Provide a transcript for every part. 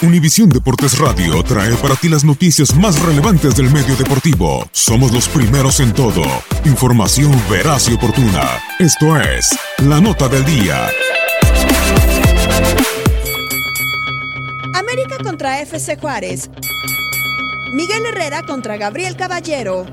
Univisión Deportes Radio trae para ti las noticias más relevantes del medio deportivo. Somos los primeros en todo. Información veraz y oportuna. Esto es La Nota del Día. América contra FC Juárez. Miguel Herrera contra Gabriel Caballero.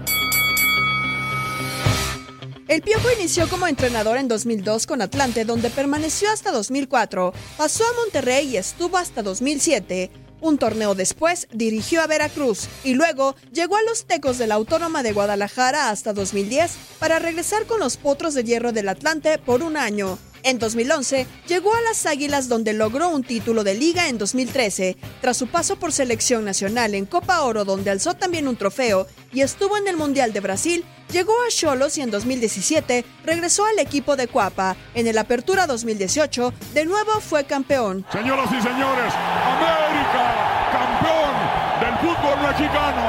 El Piojo inició como entrenador en 2002 con Atlante, donde permaneció hasta 2004, pasó a Monterrey y estuvo hasta 2007. Un torneo después dirigió a Veracruz y luego llegó a los Tecos de la Autónoma de Guadalajara hasta 2010 para regresar con los Potros de Hierro del Atlante por un año. En 2011 llegó a las Águilas donde logró un título de liga en 2013, tras su paso por selección nacional en Copa Oro donde alzó también un trofeo y estuvo en el Mundial de Brasil, llegó a Cholos y en 2017 regresó al equipo de Cuapa. En el Apertura 2018 de nuevo fue campeón. Señoras y señores, América, campeón del fútbol mexicano,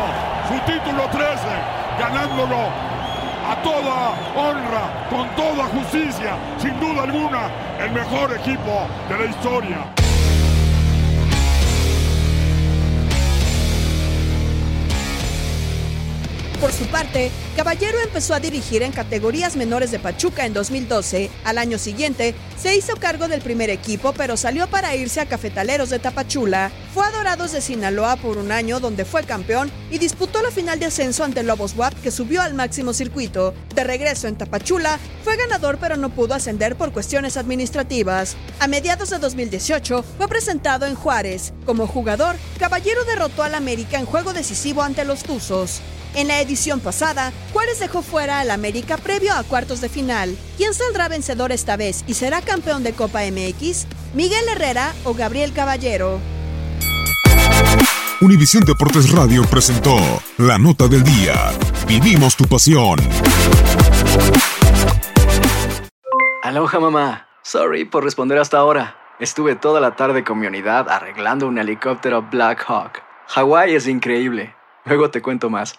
su título 13, ganándolo a toda honra, con toda justicia, sin duda alguna, el mejor equipo de la historia. Por su parte, Caballero empezó a dirigir en categorías menores de Pachuca en 2012. Al año siguiente, se hizo cargo del primer equipo, pero salió para irse a Cafetaleros de Tapachula. Fue a Dorados de Sinaloa por un año, donde fue campeón y disputó la final de ascenso ante Lobos WAP, que subió al máximo circuito. De regreso en Tapachula, fue ganador, pero no pudo ascender por cuestiones administrativas. A mediados de 2018, fue presentado en Juárez. Como jugador, Caballero derrotó al América en juego decisivo ante los Tuzos. En la edición pasada, Juárez dejó fuera al América previo a cuartos de final. ¿Quién saldrá vencedor esta vez y será campeón de Copa MX? ¿Miguel Herrera o Gabriel Caballero? Univisión Deportes Radio presentó la nota del día. Vivimos tu pasión. Aloha mamá. Sorry por responder hasta ahora. Estuve toda la tarde con mi unidad arreglando un helicóptero Black Hawk. Hawái es increíble. Luego te cuento más.